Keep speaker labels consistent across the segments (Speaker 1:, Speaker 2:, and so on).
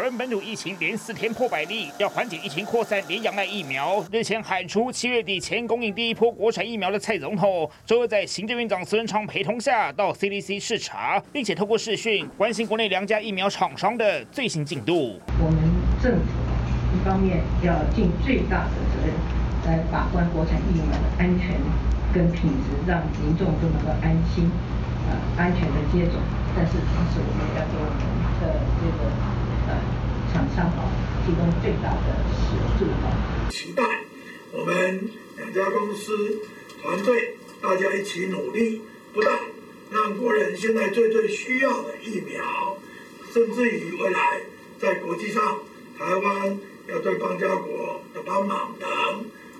Speaker 1: 台湾本土疫情连四天破百例，要缓解疫情扩散，连仰赖疫苗。日前喊出七月底前供应第一波国产疫苗的蔡总统，周二在行政院长孙昌陪同下到 CDC 视察，并且透过视讯关心国内两家疫苗厂商的最新进度。
Speaker 2: 我们政府一方面要尽最大的责任来把关国产疫苗的安全跟品质，让民众都能够安心、呃安全的接种。但是同时，我们要给我们的这个厂商啊提供最大的协助。
Speaker 3: 期待我们两家公司团队大家一起努力，不但让国人现在最最需要的疫苗，甚至于未来在国际上，台湾要对邦交国的帮忙等。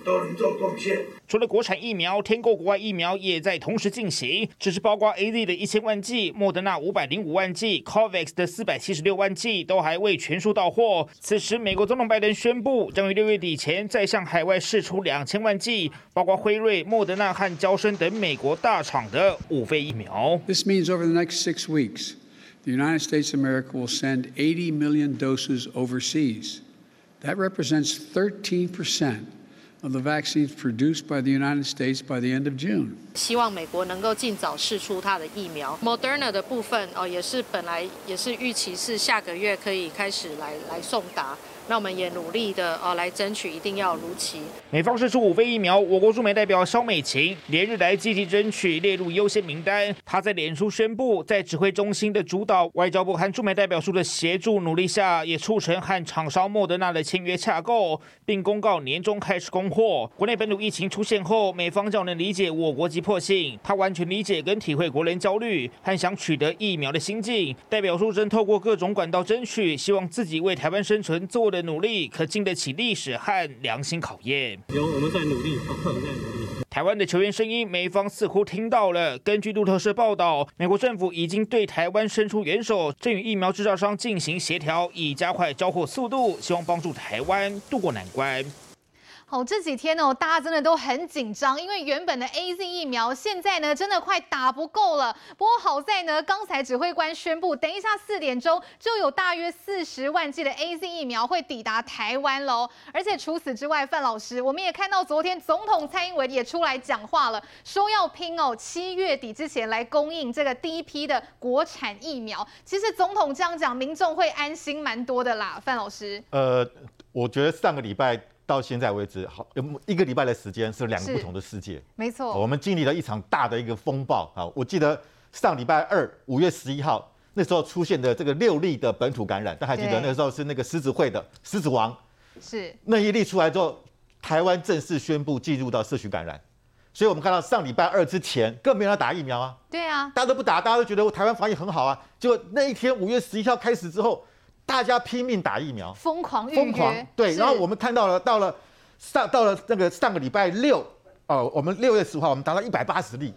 Speaker 3: 都能做贡献。
Speaker 1: 除了国产疫苗，添购国外疫苗也在同时进行。只是包括 AZ 的一千万剂、莫德纳五百零五万剂、COVAX 的四百七十六万剂，都还未全数到货。此时，美国总统拜登宣布，将于六月底前再向海外释出两千万剂，包括辉瑞、莫德纳和交生等美国大厂的五费疫苗。
Speaker 4: This means over the next six weeks, the United States of America will send 80 million doses overseas. That represents 13 percent. Of the vaccines produced by the United States by the end of June.
Speaker 5: 希望美国能够尽早释出它的疫苗。Moderna 的部分哦，也是本来也是预期是下个月可以开始来来送达。 那我们也努力的哦，来争取一定要如期。
Speaker 1: 美方释出五费疫苗，我国驻美代表萧美琴连日来积极争取列入优先名单。她在脸书宣布，在指挥中心的主导、外交部和驻美代表处的协助努力下，也促成和厂商莫德纳的签约洽购，并公告年终开始供货。国内本土疫情出现后，美方较能理解我国急迫性，他完全理解跟体会国人焦虑和想取得疫苗的心境。代表处正透过各种管道争取，希望自己为台湾生存做的。努力可经得起历史和良心考验。
Speaker 6: 有我们在努力，我们在努力。
Speaker 1: 台湾的球员声音，美方似乎听到了。根据路透社报道，美国政府已经对台湾伸出援手，正与疫苗制造商进行协调，以加快交货速度，希望帮助台湾渡过难关。
Speaker 7: 好，这几天呢，大家真的都很紧张，因为原本的 AZ 疫苗现在呢，真的快打不够了。不过好在呢，刚才指挥官宣布，等一下四点钟就有大约四十万剂的 AZ 疫苗会抵达台湾喽。而且除此之外，范老师，我们也看到昨天总统蔡英文也出来讲话了，说要拼哦，七月底之前来供应这个第一批的国产疫苗。其实总统这样讲，民众会安心蛮多的啦。范老师，
Speaker 8: 呃，我觉得上个礼拜。到现在为止，好有一个礼拜的时间是两个不同的世界。
Speaker 7: 没错，
Speaker 8: 我们经历了一场大的一个风暴啊！我记得上礼拜二五月十一号那时候出现的这个六例的本土感染，大家还记得那个时候是那个狮子会的狮子王，
Speaker 7: 是
Speaker 8: 那一例出来之后，台湾正式宣布进入到社区感染。所以我们看到上礼拜二之前更没有人打疫苗啊，
Speaker 7: 对啊，
Speaker 8: 大家都不打，大家都觉得台湾防疫很好啊。结果那一天五月十一号开始之后，大家拼命打疫苗，
Speaker 7: 疯狂，
Speaker 8: 疯狂对。然后我们看到了，到了上到了那个上个礼拜六，哦，我们六月十五号我们达到一百八十例，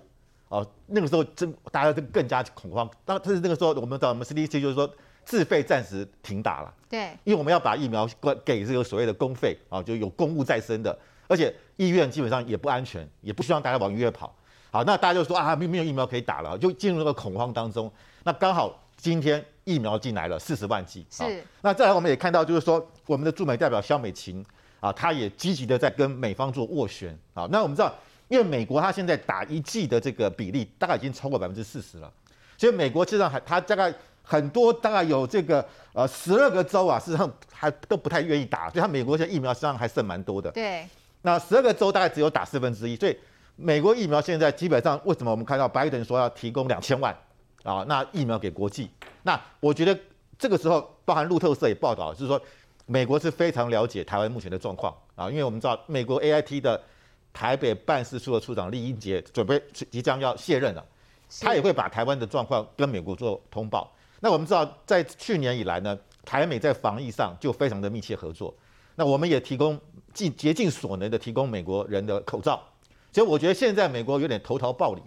Speaker 8: 哦，那个时候真大家都更加恐慌。当但是那个时候我们找我们 CDC 就是说自费暂时停打了，
Speaker 7: 对，
Speaker 8: 因为我们要把疫苗给这个所谓的公费啊，就有公务在身的，而且医院基本上也不安全，也不希望大家往医院跑。好，那大家就说啊，没没有疫苗可以打了，就进入那个恐慌当中。那刚好今天。疫苗进来了四十万剂，
Speaker 7: 是。
Speaker 8: 那再来我们也看到，就是说我们的驻美代表肖美琴啊，她也积极的在跟美方做斡旋啊。那我们知道，因为美国它现在打一剂的这个比例大概已经超过百分之四十了，所以美国实际上还它大概很多大概有这个呃十二个州啊，事实上还都不太愿意打，所以它美国现在疫苗实际上还剩蛮多的。
Speaker 7: 对。那
Speaker 8: 十二个州大概只有打四分之一，所以美国疫苗现在基本上为什么我们看到拜登说要提供两千万？啊，那疫苗给国际，那我觉得这个时候，包含路透社也报道，就是说美国是非常了解台湾目前的状况啊，因为我们知道美国 AIT 的台北办事处的处长李英杰准备即将要卸任了，他也会把台湾的状况跟美国做通报。那我们知道，在去年以来呢，台美在防疫上就非常的密切合作，那我们也提供尽竭尽所能的提供美国人的口罩，所以我觉得现在美国有点投桃报李。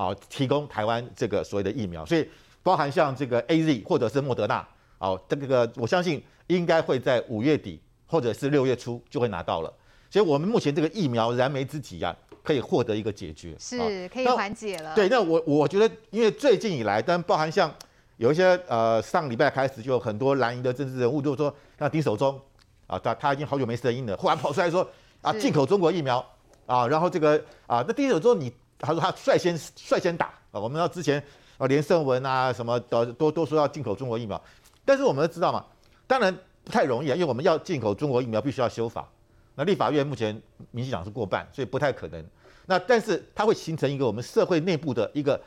Speaker 8: 啊，提供台湾这个所谓的疫苗，所以包含像这个 AZ 或者是莫德纳，哦，这个我相信应该会在五月底或者是六月初就会拿到了。所以，我们目前这个疫苗燃眉之急啊，可以获得一个解决，
Speaker 7: 是可以缓解了。
Speaker 8: 对，那我我觉得，因为最近以来，但包含像有一些呃上礼拜开始就有很多蓝营的政治人物就说，那丁守中啊，他他已经好久没声音了，忽然跑出来说啊，进口中国疫苗啊，然后这个啊，那丁守中你他说他率先率先打啊，我们知道之前啊连胜文啊什么的都都说要进口中国疫苗，但是我们都知道嘛，当然不太容易啊，因为我们要进口中国疫苗必须要修法。那立法院目前民进党是过半，所以不太可能。那但是它会形成一个我们社会内部的一个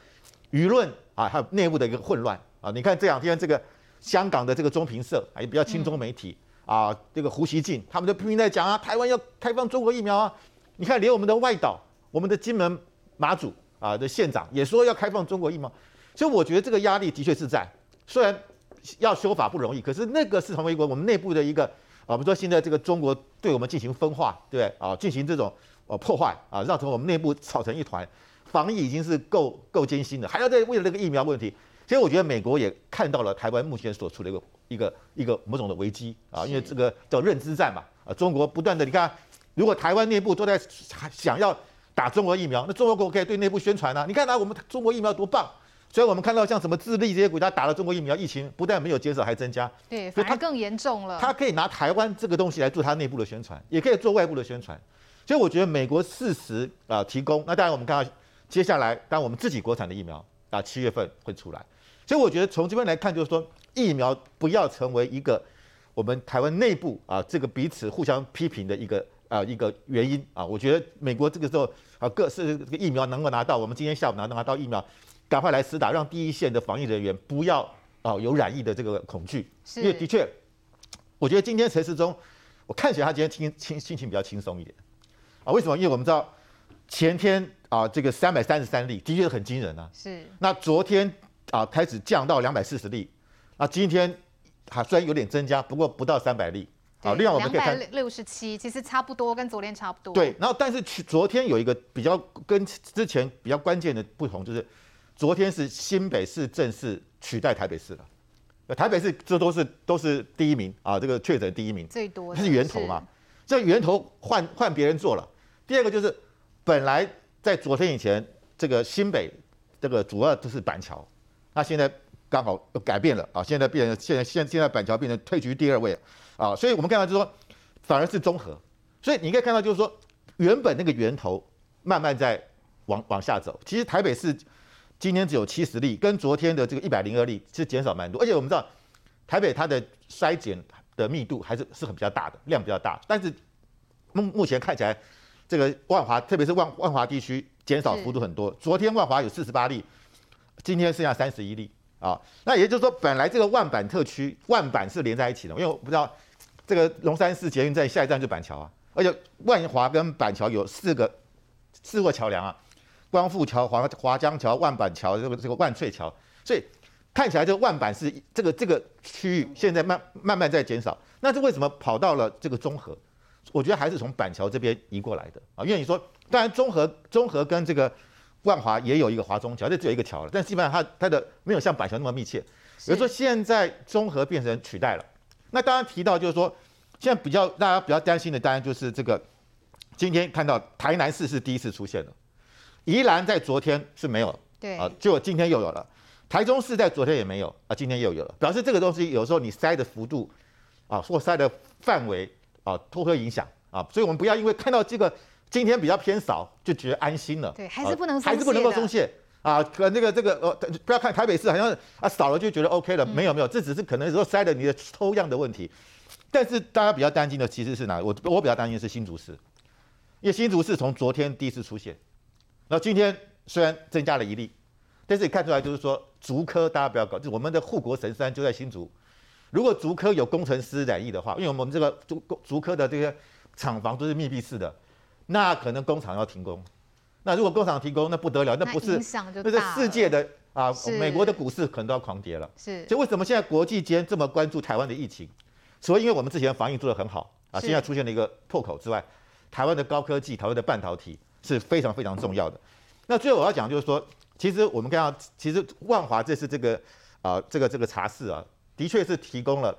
Speaker 8: 舆论啊，还有内部的一个混乱啊。你看这两天这个香港的这个中评社啊，也比较亲中媒体啊，这个胡锡进他们就拼命在讲啊，台湾要开放中国疫苗啊。你看连我们的外岛，我们的金门马祖啊的县长也说要开放中国疫苗。所以我觉得这个压力的确是在，虽然要修法不容易，可是那个是成为一个我们内部的一个。啊，我们说现在这个中国对我们进行分化，对不对啊？进行这种呃破坏啊，让成我们内部吵成一团。防疫已经是够够艰辛的，还要再为了那个疫苗问题。所以我觉得美国也看到了台湾目前所处的一个一个一个某种的危机啊，因为这个叫认知战嘛啊，中国不断的你看，如果台湾内部都在想要打中国疫苗，那中国国可以对内部宣传啊，你看啊，我们中国疫苗多棒。所以我们看到像什么智利这些国家打了中国疫苗，疫情不但没有减少，还增加。
Speaker 7: 对，反而更严重了。
Speaker 8: 他可以拿台湾这个东西来做他内部的宣传，也可以做外部的宣传。所以我觉得美国适时啊提供，那当然我们看到接下来，当然我们自己国产的疫苗啊七月份会出来。所以我觉得从这边来看，就是说疫苗不要成为一个我们台湾内部啊这个彼此互相批评的一个啊一个原因啊。我觉得美国这个时候啊各式这个疫苗能够拿到，我们今天下午拿拿到疫苗。赶快来施打，让第一线的防疫人员不要啊有染疫的这个恐惧。是因为的确，我觉得今天陈时中，我看起来他今天轻轻心情比较轻松一点啊。为什么？因为我们知道前天啊这个三百三十三例的确很惊人啊。是。那昨天啊开始降到两百四十例，啊今天还虽然有点增加，不过不到三百例。啊，另外我们可以看
Speaker 7: 六十七，其实差不多，跟昨天差不多。
Speaker 8: 对。然后但是昨天有一个比较跟之前比较关键的不同，就是。昨天是新北市正式取代台北市了，台北市这都是都是第一名啊，这个确诊第一名
Speaker 7: 最多，
Speaker 8: 它是源头嘛，这源头换换别人做了。第二个就是本来在昨天以前，这个新北这个主要都是板桥，那现在刚好改变了啊，现在变成现在现现在板桥变成退居第二位啊，所以我们看到就是说反而是综合，所以你可以看到就是说原本那个源头慢慢在往往下走，其实台北市。今天只有七十例，跟昨天的这个一百零二例是减少蛮多。而且我们知道，台北它的筛检的密度还是是很比较大的，量比较大。但是目目前看起来，这个万华，特别是万万华地区减少幅度很多。昨天万华有四十八例，今天剩下三十一例啊。那也就是说，本来这个万板特区，万板是连在一起的，因为我不知道这个龙山寺捷运站下一站就板桥啊，而且万华跟板桥有四个四座桥梁啊。光复桥、华华江桥、万板桥，这个这个万翠桥，所以看起来这个万板是这个这个区域现在慢慢慢在减少。那这为什么跑到了这个中和？我觉得还是从板桥这边移过来的啊。因为你说，当然中和中和跟这个万华也有一个华中桥，这只有一个桥了，但基本上它它的没有像板桥那么密切。比如说现在中和变成取代了，那当然提到就是说，现在比较大家比较担心的，当然就是这个今天看到台南市是第一次出现了。宜兰在昨天是没有，对啊，结果今天又有了。台中市在昨天也没有啊，今天又有了，表示这个东西有时候你塞的幅度啊，或塞的范围啊，都会影响啊，所以我们不要因为看到这个今天比较偏少就觉得安心了，
Speaker 7: 对，还是不能
Speaker 8: 还是不能够松懈啊。可那个这个呃，不要看台北市好像啊少了就觉得 OK 了，没有没有，这只是可能说塞的你的抽样的问题。但是大家比较担心的其实是哪？我我比较担心的是新竹市，因为新竹市从昨天第一次出现。那今天虽然增加了一例，但是你看出来就是说，竹科大家不要搞，就我们的护国神山就在新竹。如果竹科有工程师染疫的话，因为我们这个竹竹科的这些厂房都是密闭式的，那可能工厂要停工。那如果工厂停工，那不得了，那不是那是世界的啊，美国的股市可能都要狂跌了。是，所以为什么现在国际间这么关注台湾的疫情？除了因为我们之前防疫做得很好啊，现在出现了一个破口之外，台湾的高科技、台湾的半导体。是非常非常重要的。那最后我要讲就是说，其实我们看到，其实万华这次这个啊，这个这个茶室啊，的确是提供了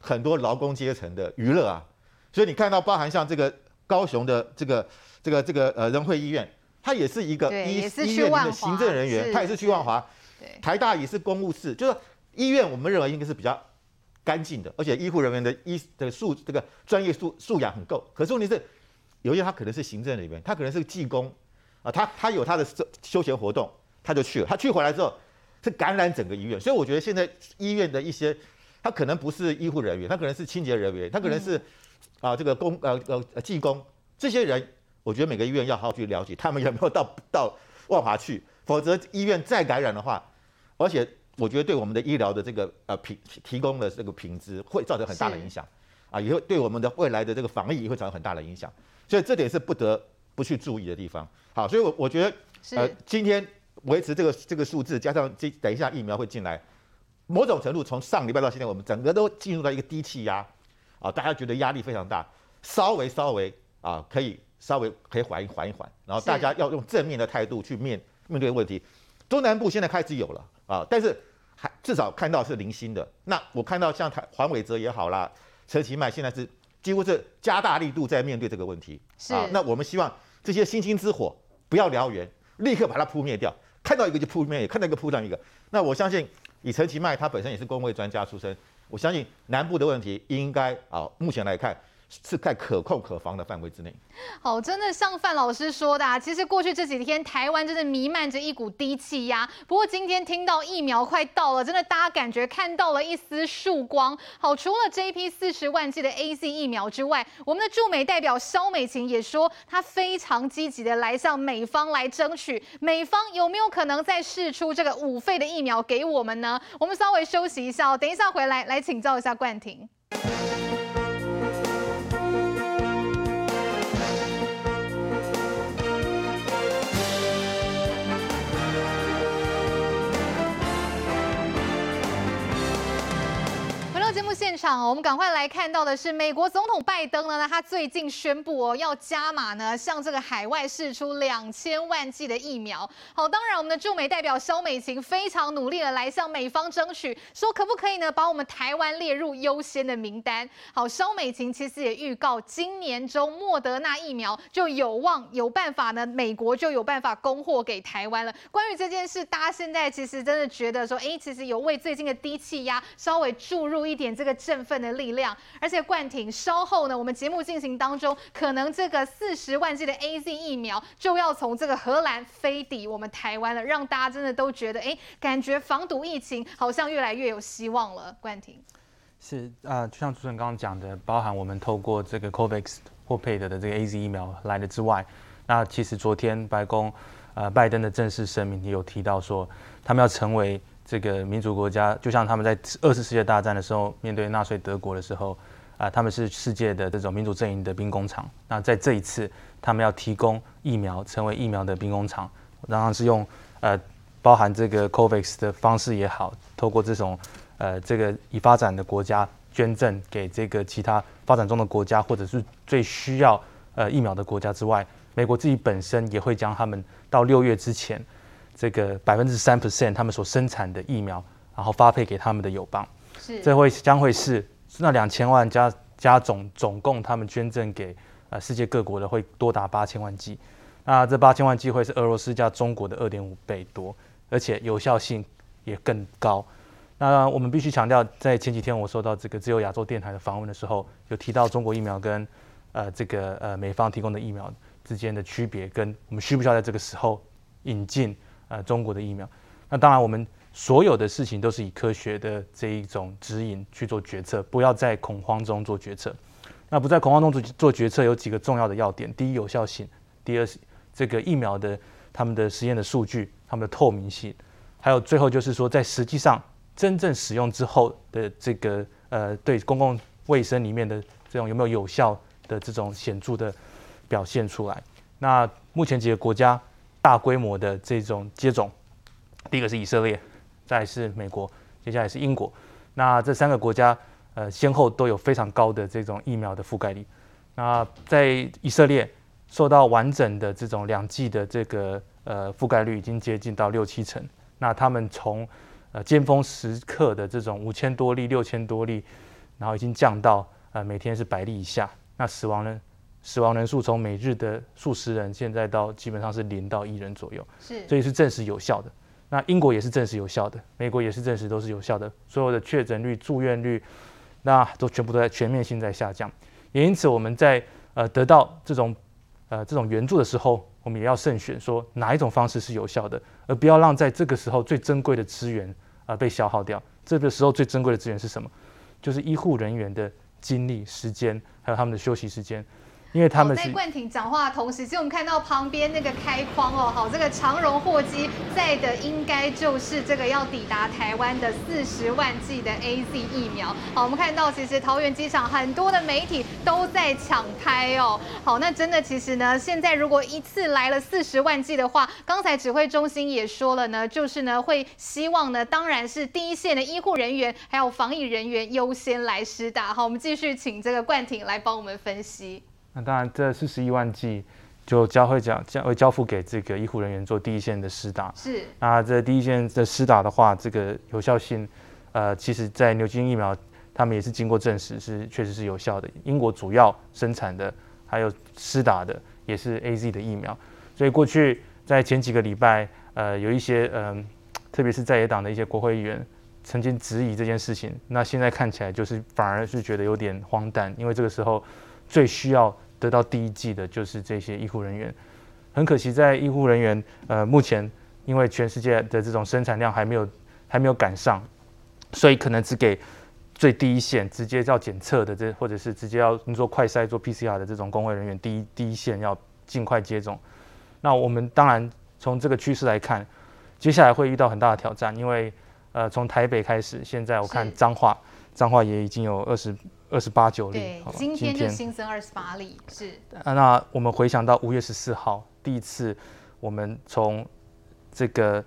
Speaker 8: 很多劳工阶层的娱乐啊。所以你看到，包含像这个高雄的这个这个这个呃仁惠医院，它也是一个医医院里的行政人员，他也是去万华。台大也是公务室，就是医院我们认为应该是比较干净的，而且医护人员的医的素这个专业素素养很够。可是问题是，有一些他可能是行政人员，他可能是技工啊，他他有他的休闲活动，他就去了。他去回来之后是感染整个医院，所以我觉得现在医院的一些，他可能不是医护人员，他可能是清洁人员，他可能是啊这个工呃呃技工，这些人，我觉得每个医院要好好去了解他们有没有到 到万华去，否则医院再感染的话，而且。我觉得对我们的医疗的这个呃品提供的这个品质会造成很大的影响，啊，也会对我们的未来的这个防疫也会造成很大的影响，所以这点是不得不去注意的地方。好，所以我我觉得呃今天维持这个这个数字，加上这等一下疫苗会进来，某种程度从上礼拜到现在，我们整个都进入到一个低气压，啊，大家觉得压力非常大，稍微稍微啊可以稍微可以缓一缓一缓，然后大家要用正面的态度去面面对问题。中南部现在开始有了啊，但是还至少看到是零星的。那我看到像台黄伟哲也好啦，陈其迈现在是几乎是加大力度在面对这个问题。是啊，那我们希望这些星星之火不要燎原，立刻把它扑灭掉。看到一个就扑灭，看到一个扑上一个。那我相信以陈其迈他本身也是公卫专家出身，我相信南部的问题应该啊，目前来看。是在可控可防的范围之内。
Speaker 7: 好，真的像范老师说的，啊，其实过去这几天台湾真的弥漫着一股低气压。不过今天听到疫苗快到了，真的大家感觉看到了一丝曙光。好，除了这一批四十万剂的 AZ 疫苗之外，我们的驻美代表肖美琴也说，她非常积极的来向美方来争取，美方有没有可能再试出这个五费的疫苗给我们呢？我们稍微休息一下，等一下回来来请教一下冠廷。场，我们赶快来看到的是美国总统拜登呢，他最近宣布哦，要加码呢，向这个海外释出两千万剂的疫苗。好，当然我们的驻美代表萧美琴非常努力的来向美方争取，说可不可以呢，把我们台湾列入优先的名单。好，萧美琴其实也预告，今年中莫德纳疫苗就有望有办法呢，美国就有办法供货给台湾了。关于这件事，大家现在其实真的觉得说，哎，其实有为最近的低气压稍微注入一点。这个振奋的力量，而且冠廷稍后呢，我们节目进行当中，可能这个四十万剂的 AZ 疫苗就要从这个荷兰飞抵我们台湾了，让大家真的都觉得，哎，感觉防堵疫情好像越来越有希望了。冠廷
Speaker 9: 是啊、就像主持人刚刚讲的，包含我们透过这个 COVAX 或 PAID 的这个 AZ 疫苗来的之外，那其实昨天白宫呃拜登的正式声明也有提到说，他们要成为。这个民主国家就像他们在二次世界大战的时候面对纳粹德国的时候，啊，他们是世界的这种民主阵营的兵工厂。那在这一次，他们要提供疫苗，成为疫苗的兵工厂，然后是用呃包含这个 COVAX 的方式也好，透过这种呃这个已发展的国家捐赠给这个其他发展中的国家，或者是最需要呃疫苗的国家之外，美国自己本身也会将他们到六月之前。这个百分之三 percent 他们所生产的疫苗，然后发配给他们的友邦，是这会将会是那两千万加加总总共他们捐赠给呃世界各国的会多达八千万剂，那这八千万剂会是俄罗斯加中国的二点五倍多，而且有效性也更高。那我们必须强调，在前几天我收到这个自由亚洲电台的访问的时候，有提到中国疫苗跟呃这个呃美方提供的疫苗之间的区别，跟我们需不需要在这个时候引进。呃，中国的疫苗，那当然，我们所有的事情都是以科学的这一种指引去做决策，不要在恐慌中做决策。那不在恐慌中做做决策有几个重要的要点：第一，有效性；第二，这个疫苗的他们的实验的数据、他们的透明性；还有最后就是说，在实际上真正使用之后的这个呃，对公共卫生里面的这种有没有有效的这种显著的表现出来。那目前几个国家。大规模的这种接种，第一个是以色列，再是美国，接下来是英国。那这三个国家，呃，先后都有非常高的这种疫苗的覆盖率。那在以色列，受到完整的这种两剂的这个呃覆盖率已经接近到六七成。那他们从呃尖峰时刻的这种五千多例、六千多例，然后已经降到呃每天是百例以下。那死亡呢？死亡人数从每日的数十人，现在到基本上是零到一人左右，是，所以是证实有效的。那英国也是证实有效的，美国也是证实都是有效的，所有的确诊率、住院率，那都全部都在全面性在下降。也因此，我们在呃得到这种呃这种援助的时候，我们也要慎选，说哪一种方式是有效的，而不要让在这个时候最珍贵的资源啊、呃、被消耗掉。这个时候最珍贵的资源是什么？就是医护人员的精力、时间，还有他们的休息时间。因为他们
Speaker 7: 在冠廷讲话的同时，其实我们看到旁边那个开框哦，好，这个长荣货机载的应该就是这个要抵达台湾的四十万剂的 AZ 疫苗。好，我们看到其实桃园机场很多的媒体都在抢拍哦。好，那真的其实呢，现在如果一次来了四十万剂的话，刚才指挥中心也说了呢，就是呢会希望呢，当然是第一线的医护人员还有防疫人员优先来施打。好，我们继续请这个冠廷来帮我们分析。
Speaker 9: 那当然，这四十一万剂就将会将将会交付给这个医护人员做第一线的施打。
Speaker 7: 是。
Speaker 9: 那这第一线的施打的话，这个有效性，呃，其实在牛津疫苗，他们也是经过证实是确实是有效的。英国主要生产的还有施打的也是 AZ 的疫苗。所以过去在前几个礼拜，呃，有一些嗯、呃，特别是在野党的一些国会议员曾经质疑这件事情。那现在看起来就是反而是觉得有点荒诞，因为这个时候。最需要得到第一剂的就是这些医护人员，很可惜，在医护人员呃目前因为全世界的这种生产量还没有还没有赶上，所以可能只给最低一线直接要检测的这或者是直接要你做快筛做 PCR 的这种公卫人员第一第一线要尽快接种。那我们当然从这个趋势来看，接下来会遇到很大的挑战，因为呃从台北开始，现在我看彰化彰化也已经有二十。二十八九例，
Speaker 7: 对，今天就新增二十八例，是。
Speaker 9: 那我们回想到五月十四号，第一次我们从这个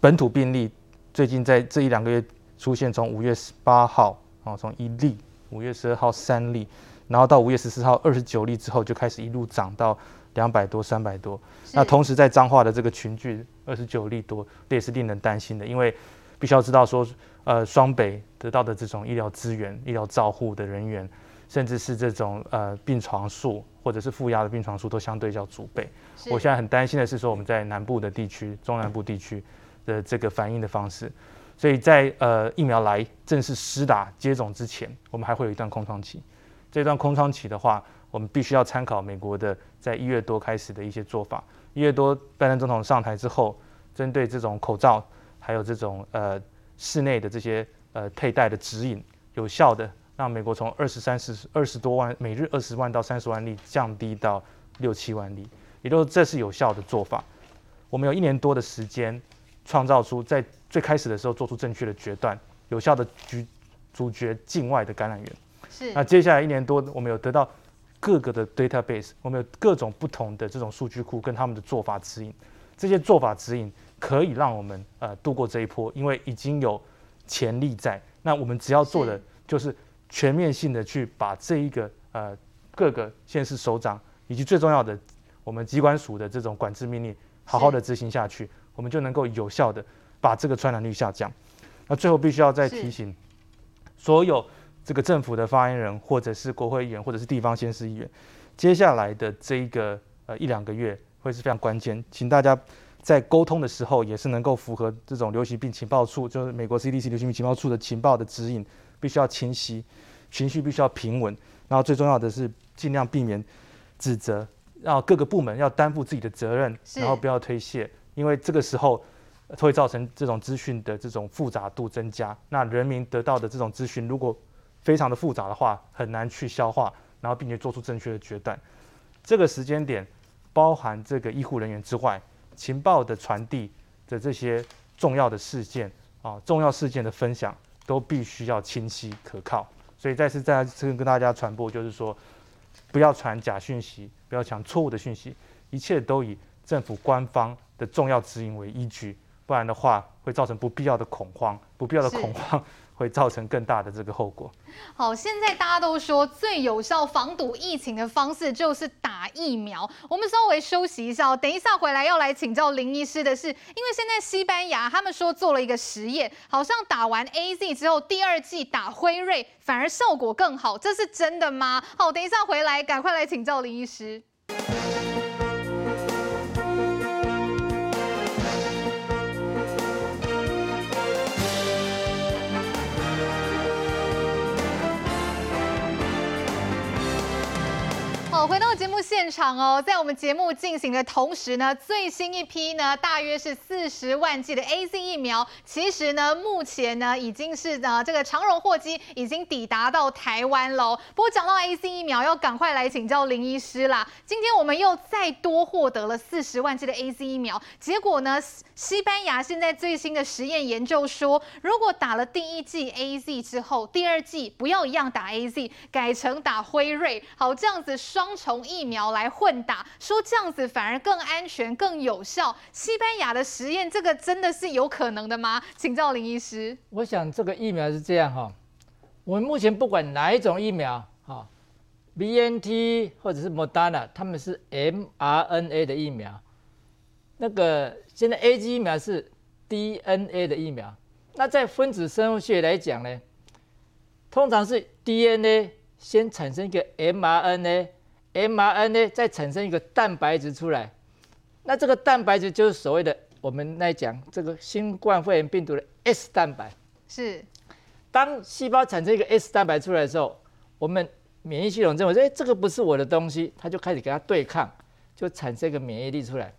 Speaker 9: 本土病例，最近在这一两个月出现，从五月十八号啊，从一例，五月十二号三例，然后到五月十四号二十九例之后，就开始一路涨到两百多、三百多。那同时在彰化的这个群聚二十九例多，这也是令人担心的，因为必须要知道说。呃，双北得到的这种医疗资源、医疗照护的人员，甚至是这种呃病床数或者是负压的病床数，都相对较足备。我现在很担心的是说，我们在南部的地区、中南部地区的这个反应的方式。所以在呃疫苗来正式施打接种之前，我们还会有一段空窗期。这段空窗期的话，我们必须要参考美国的在一月多开始的一些做法。一月多拜登总统上台之后，针对这种口罩还有这种呃。室内的这些呃佩戴的指引有效的，让美国从二十三十二十多万每日二十万到三十万例降低到六七万例，也就是这是有效的做法。我们有一年多的时间，创造出在最开始的时候做出正确的决断，有效的拒阻绝境外的感染源。
Speaker 7: 是。
Speaker 9: 那接下来一年多，我们有得到各个的 database，我们有各种不同的这种数据库跟他们的做法指引，这些做法指引。可以让我们呃度过这一波，因为已经有潜力在。那我们只要做的就是全面性的去把这一个呃各个县市首长以及最重要的我们机关署的这种管制命令好好的执行下去，我们就能够有效的把这个传染率下降。那最后必须要再提醒所有这个政府的发言人，或者是国会议员，或者是地方县市议员，接下来的这一个呃一两个月会是非常关键，请大家。在沟通的时候，也是能够符合这种流行病情报处，就是美国 CDC 流行病情报处的情报的指引，必须要清晰，情绪必须要平稳，然后最重要的是尽量避免指责，让各个部门要担负自己的责任，然后不要推卸，因为这个时候会造成这种资讯的这种复杂度增加，那人民得到的这种资讯如果非常的复杂的话，很难去消化，然后并且做出正确的决断。这个时间点，包含这个医护人员之外。情报的传递的这些重要的事件啊，重要事件的分享都必须要清晰可靠。所以再次再次跟大家传播，就是说，不要传假讯息，不要传错误的讯息，一切都以政府官方的重要指引为依据，不然的话会造成不必要的恐慌，不必要的恐慌。会造成更大的这个后果。
Speaker 7: 好，现在大家都说最有效防堵疫情的方式就是打疫苗。我们稍微休息一下，等一下回来要来请教林医师的是，因为现在西班牙他们说做了一个实验，好像打完 AZ 之后，第二剂打辉瑞反而效果更好，这是真的吗？好，等一下回来赶快来请教林医师。目现场哦，在我们节目进行的同时呢，最新一批呢，大约是四十万剂的 AZ 疫苗，其实呢，目前呢，已经是呢，这个长荣货机已经抵达到台湾喽。不过讲到 AZ 疫苗，要赶快来请教林医师啦。今天我们又再多获得了四十万剂的 AZ 疫苗，结果呢，西班牙现在最新的实验研究说，如果打了第一剂 AZ 之后，第二剂不要一样打 AZ，改成打辉瑞，好，这样子。双重疫疫苗来混打，说这样子反而更安全、更有效。西班牙的实验，这个真的是有可能的吗？请教林医师。
Speaker 10: 我想这个疫苗是这样哈，我们目前不管哪一种疫苗，哈，BNT 或者是 Moderna，他们是 mRNA 的疫苗。那个现在 A G 疫苗是 DNA 的疫苗。那在分子生物学来讲呢，通常是 DNA 先产生一个 mRNA。mRNA 再产生一个蛋白质出来，那这个蛋白质就是所谓的我们来讲这个新冠肺炎病毒的 S 蛋白。
Speaker 7: 是，
Speaker 10: 当细胞产生一个 S 蛋白出来的时候，我们免疫系统认为说，哎，这个不是我的东西，它就开始跟它对抗，就产生一个免疫力出来。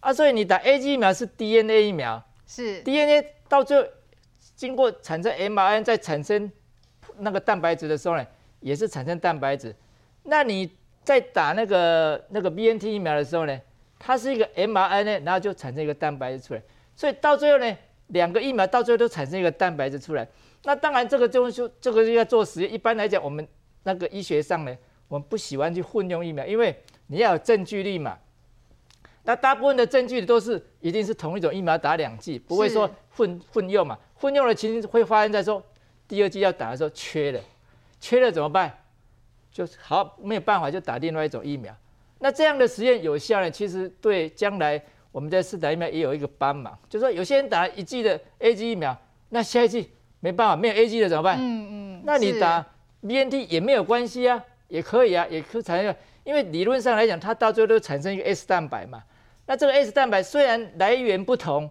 Speaker 10: 啊，所以你打 A G 疫苗是 DNA 疫苗，
Speaker 7: 是
Speaker 10: DNA 到最后经过产生 mRNA 再产生那个蛋白质的时候呢，也是产生蛋白质。那你在打那个那个 BNT 疫苗的时候呢，它是一个 mRNA，然后就产生一个蛋白质出来，所以到最后呢，两个疫苗到最后都产生一个蛋白质出来。那当然这个就就这个就要做实验。一般来讲，我们那个医学上呢，我们不喜欢去混用疫苗，因为你要有证据力嘛。那大部分的证据都是一定是同一种疫苗打两剂，不会说混混用嘛。混用的情形会发生在说第二剂要打的时候缺了，缺了怎么办？就是好，没有办法就打另外一种疫苗。那这样的实验有效呢？其实对将来我们在施打疫苗也有一个帮忙。就是说有些人打一剂的 AZ 疫苗，那下一剂没办法，没有 AZ 的怎么办？嗯嗯。那你打 BNT 也没有关系啊，也可以啊，也可以产生。因为理论上来讲，它到最后都产生一个 S 蛋白嘛。那这个 S 蛋白虽然来源不同，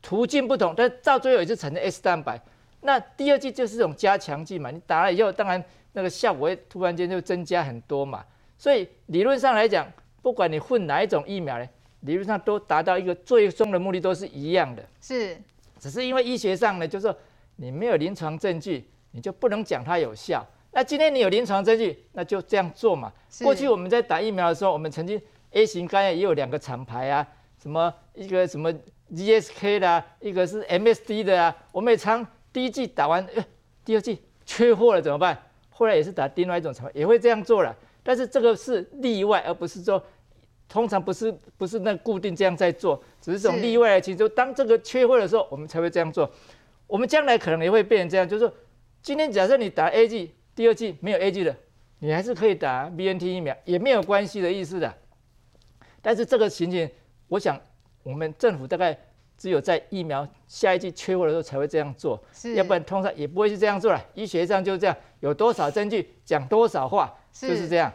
Speaker 10: 途径不同，但到最后也是产生 S 蛋白。那第二剂就是这种加强剂嘛，你打了以后，当然。那个效果会突然间就增加很多嘛，所以理论上来讲，不管你混哪一种疫苗呢，理论上都达到一个最终的目的都是一样的。
Speaker 7: 是，
Speaker 10: 只是因为医学上呢，就是说你没有临床证据，你就不能讲它有效。那今天你有临床证据，那就这样做嘛。过去我们在打疫苗的时候，我们曾经 A 型肝炎也有两个厂牌啊，什么一个什么 GSK 的啊，一个是 MSD 的啊，我们也常第一季打完，呃，第二季缺货了怎么办？后来也是打另外一种厂牌，也会这样做了，但是这个是例外，而不是说通常不是不是那固定这样在做，只是这种例外的情况。就当这个缺货的时候，我们才会这样做。我们将来可能也会变成这样，就是说今天假设你打 A G，第二剂没有 A G 的，你还是可以打 BNT 疫苗，也没有关系的意思的。但是这个情形，我想我们政府大概。只有在疫苗下一季缺货的时候才会这样做，要不然通常也不会是这样做了。医学上就是这样，有多少证据讲多少话，就是这样。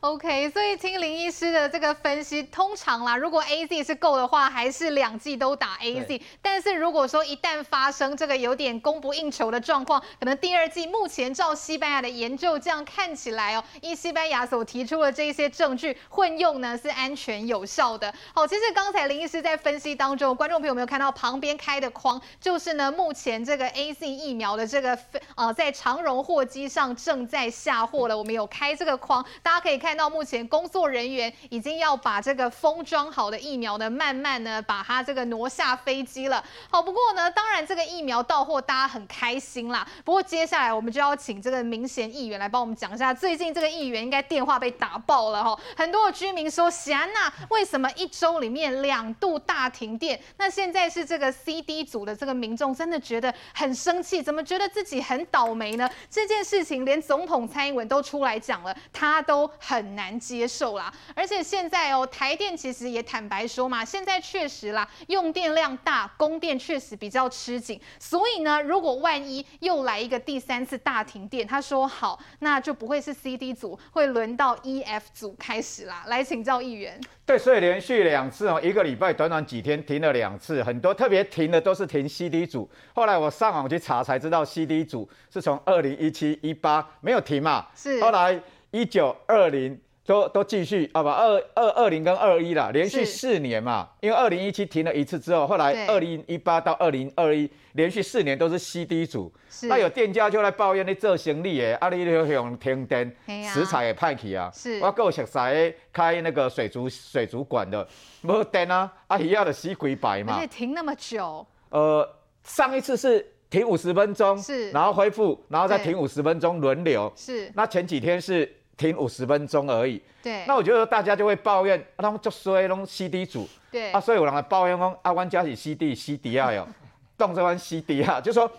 Speaker 7: OK，所以听林医师的这个分析，通常啦，如果 AZ 是够的话，还是两剂都打 AZ。但是如果说一旦发生这个有点供不应求的状况，可能第二剂目前照西班牙的研究这样看起来哦，依西班牙所提出的这些证据，混用呢是安全有效的。好，其实刚才林医师在分析当中，观众朋友有没有看到旁边开的框，就是呢目前这个 AZ 疫苗的这个呃在长荣货机上正在下货了，我们有开这个框，大家。可以看到，目前工作人员已经要把这个封装好的疫苗呢，慢慢呢把它这个挪下飞机了。好，不过呢，当然这个疫苗到货，大家很开心啦。不过接下来我们就要请这个民贤议员来帮我们讲一下，最近这个议员应该电话被打爆了哈。很多的居民说，喜安娜为什么一周里面两度大停电？那现在是这个 CD 组的这个民众真的觉得很生气，怎么觉得自己很倒霉呢？这件事情连总统蔡英文都出来讲了，他都。很难接受啦，而且现在哦，台电其实也坦白说嘛，现在确实啦，用电量大，供电确实比较吃紧，所以呢，如果万一又来一个第三次大停电，他说好，那就不会是 CD 组，会轮到 EF 组开始啦。来请教议员。
Speaker 11: 对，所以连续两次哦，一个礼拜短短几天停了两次，很多特别停的都是停 CD 组。后来我上网去查才知道，CD 组是从二零一七一八没有停嘛，
Speaker 7: 是
Speaker 11: 后来。一九二零都都继续啊，不，二二二零跟二一啦，连续四年嘛，因为二零一七停了一次之后，后来二零一八到二零二一连续四年都是 CD 组，那有店家就来抱怨你做生意诶，啊，你用停电，食材也派去啊，是。我够熟悉开那个水族水族馆的，没电啊，啊，鱼仔就死几百嘛，
Speaker 7: 而且停那么久，
Speaker 11: 呃，上一次是停五十分钟，是，然后恢复，然后再停五十分钟轮流，是，那前几天是。停五十分钟而已。对。那我觉得大家就会抱怨，啊，他们做衰，弄 CD 组。对。啊，所以有人来抱怨说，阿湾家是 CD，CD 啊哟，动这湾 CD 啊，就说，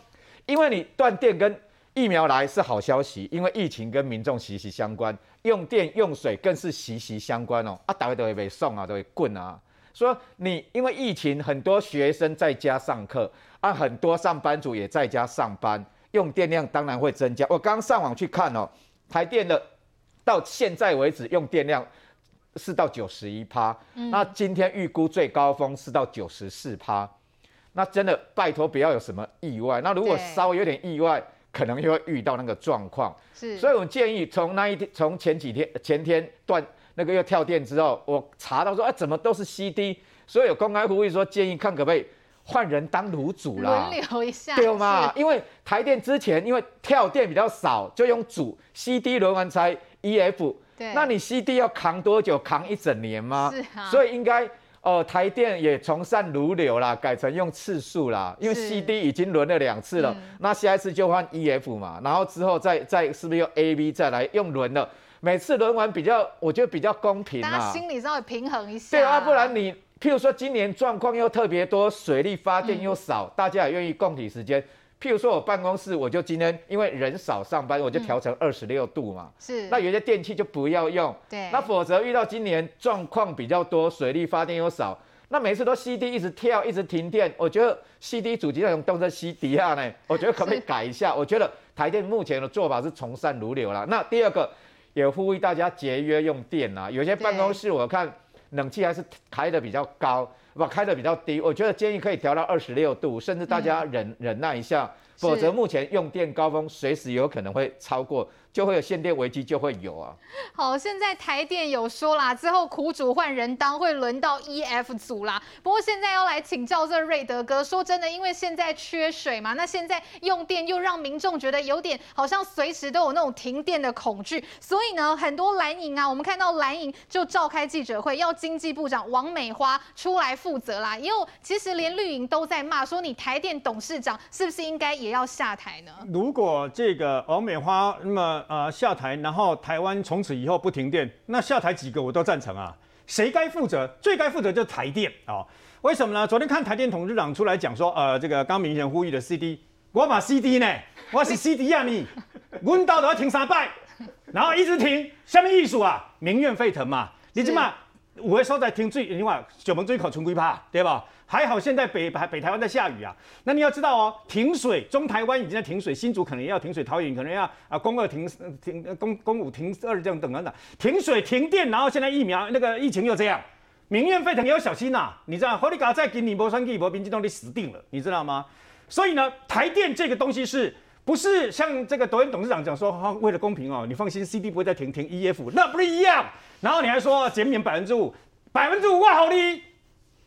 Speaker 11: 因为你断电跟疫苗来是好消息，因为疫情跟民众息息相关，用电用水更是息息相关哦。啊，大家都会被送啊，都会滚啊。说你因为疫情，很多学生在家上课，啊，很多上班族也在家上班，用电量当然会增加。我刚上网去看哦，台电的。到现在为止，用电量是到九十一趴，那今天预估最高峰是到九十四趴，那真的拜托不要有什么意外。那如果稍微有点意外，可能又会遇到那个状况。是，所以我建议从那一天，从前几天前天断那个又跳电之后，我查到说，哎，怎么都是 CD，所以有公开呼吁说，建议看可不可以换人当炉主啦，
Speaker 7: 轮流一下，
Speaker 11: 对吗？因为台电之前因为跳电比较少，就用主 CD 轮完才。E F，对，那你 C D 要扛多久？扛一整年吗？是啊，所以应该哦、呃，台电也从善如流啦，改成用次数啦，因为 C D 已经轮了两次了，那下一次就换 E F 嘛，然后之后再再是不是用 A V 再来用轮了？每次轮完比较，我觉得比较公平啊，
Speaker 7: 大家心里稍微平衡一下。
Speaker 11: 对啊，不然你譬如说今年状况又特别多，水力发电又少，嗯、大家也愿意供体时艰。譬如说，我办公室，我就今天因为人少上班，我就调成二十六度嘛。是。那有些电器就不要用。对。那否则遇到今年状况比较多，水力发电又少，那每次都 CD 一直跳，一直停电，我觉得 CD 主机那种动车 CD 啊呢，我觉得可不可以改一下？我觉得台电目前的做法是从善如流啦。那第二个也呼吁大家节约用电啊，有些办公室我看冷气还是开的比较高。不开的比较低，我觉得建议可以调到二十六度，甚至大家忍、嗯、忍耐一下，否则目前用电高峰随时有可能会超过。就会有限电危机，就会有啊。
Speaker 7: 好，现在台电有说啦，之后苦主换人当，会轮到 E F 组啦。不过现在要来请教这瑞德哥，说真的，因为现在缺水嘛，那现在用电又让民众觉得有点好像随时都有那种停电的恐惧，所以呢，很多蓝营啊，我们看到蓝营就召开记者会，要经济部长王美花出来负责啦。因为其实连绿营都在骂，说你台电董事长是不是应该也要下台呢？
Speaker 12: 如果这个王美花那么。呃，下台，然后台湾从此以后不停电，那下台几个我都赞成啊。谁该负责？最该负责就是台电啊、哦。为什么呢？昨天看台电董事长出来讲说，呃，这个刚明显呼吁的 CD，我把 CD 呢，我是 CD 啊你，温到都要停三拜，然后一直停，下面艺术啊，民怨沸腾嘛。你起码五位收在停最，你话九门最口存归怕，对吧？还好现在北北北台湾在下雨啊，那你要知道哦，停水，中台湾已经在停水，新竹可能要停水，桃园可能要啊，供二停停供供五停二这样等等的，停水停电，然后现在疫苗那个疫情又这样，民怨沸腾，要小心呐、啊，你知道，侯立嘎再给你波三 G 波兵机动力死定了，你知道吗？所以呢，台电这个东西是不是像这个抖音董事长讲说，哈、哦，为了公平哦，你放心，CD 不会再停停 EF，那不是一样，然后你还说减免百分之五，百分之五万好哩。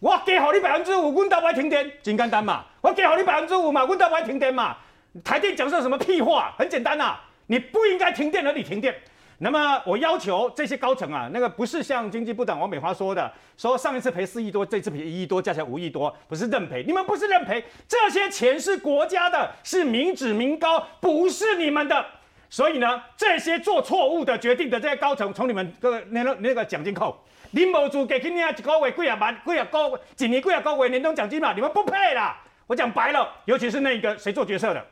Speaker 12: 我给好你百分之五，温到不会停电，真简单嘛。我给好你百分之五嘛，温到不会停电嘛。台电讲说什么屁话？很简单呐、你不应该停电，而你停电。那么我要求这些高层啊，那个不是像经济部长王美花说的，说上一次赔四亿多，这次赔一亿多，加起来五亿多，不是认赔。你们不是认赔，这些钱是国家的，是民脂民膏，不是你们的。所以呢，这些做错误的决定的这些高层，从你们个那个那个奖金扣。你无资格今年一个月几啊万几啊个一年几啊个月年终奖金嘛？你们不配啦！我讲白了，尤其是那个谁做决策的，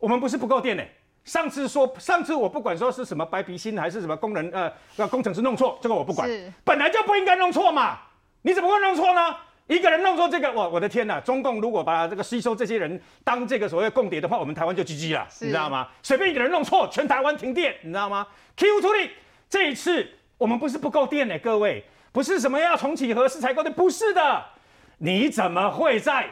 Speaker 12: 我们不是不够电呢。上次说，上次我不管说是什么白皮心还是什么工人呃工程师弄错，这个我不管，本来就不应该弄错嘛。你怎么会弄错呢？一个人弄错这个，我我的天呐！中共如果把这个吸收这些人当这个所谓共谍的话，我们台湾就 GG 了，你知道吗？随便一个人弄错，全台湾停电，你知道吗？Q 处理这一次。我们不是不够电呢，各位，不是什么要重启核四才够电，不是的。你怎么会在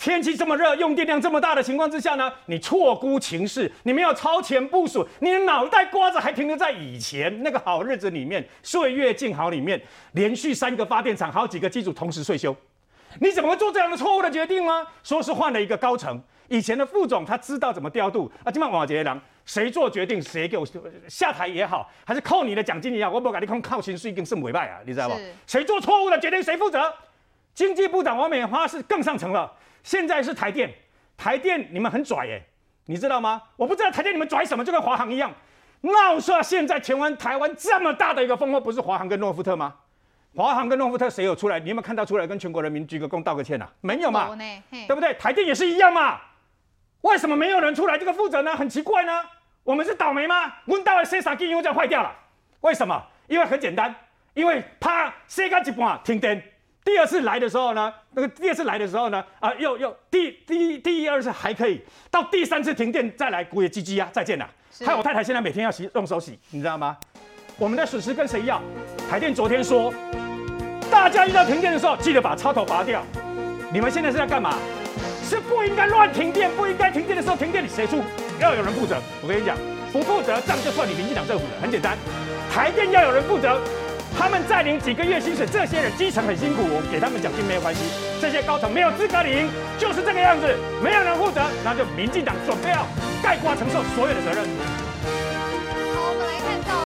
Speaker 12: 天气这么热，用电量这么大的情况之下呢，你错估情势，你没有超前部署，你的脑袋瓜子还停留在以前那个好日子里面，岁月静好里面，连续三个发电厂，好几个机组同时岁修，你怎么会做这样的错误的决定吗？说是换了一个高层，以前的副总他知道怎么调度啊，今晚瓦杰郎谁做决定谁给我下台也好，还是扣你的奖金也好，我不敢你看靠薪水跟胜委败啊，你知道不？谁做错误的决定谁负责？经济部长王美花是更上层了。现在是台电，台电你们很拽耶，你知道吗？我不知道台电你们拽什么，就跟华航一样。那我说现在全湾台湾这么大的一个风波，不是华航跟诺富特吗？华航跟诺富特谁有出来？你有没有看到出来跟全国人民鞠个躬道个歉啊？没有嘛？对不对？台电也是一样嘛？为什么没有人出来这个负责呢？很奇怪呢。我们是倒霉吗？温到了 C 三机又这样坏掉了，为什么？因为很简单，因为怕 C 干一半停电。第二次来的时候呢，那个第二次来的时候呢，啊，又又第第第一二次还可以，到第三次停电再来，古也唧唧啊，再见了。害我太太现在每天要洗用手洗，你知道吗？我们的损失跟谁要？台电昨天说，大家遇到停电的时候，记得把插头拔掉。你们现在是在干嘛？是不应该乱停电，不应该停电的时候停电，你谁出？要有人负责。我跟你讲，不负责账就算你民进党政府的，很简单，台电要有人负责。他们再领几个月薪水，这些人基层很辛苦，我给他们奖金没有关系。这些高层没有资格领，就是这个样子，没有人负责，那就民进党准备要盖瓜承受所有的责任。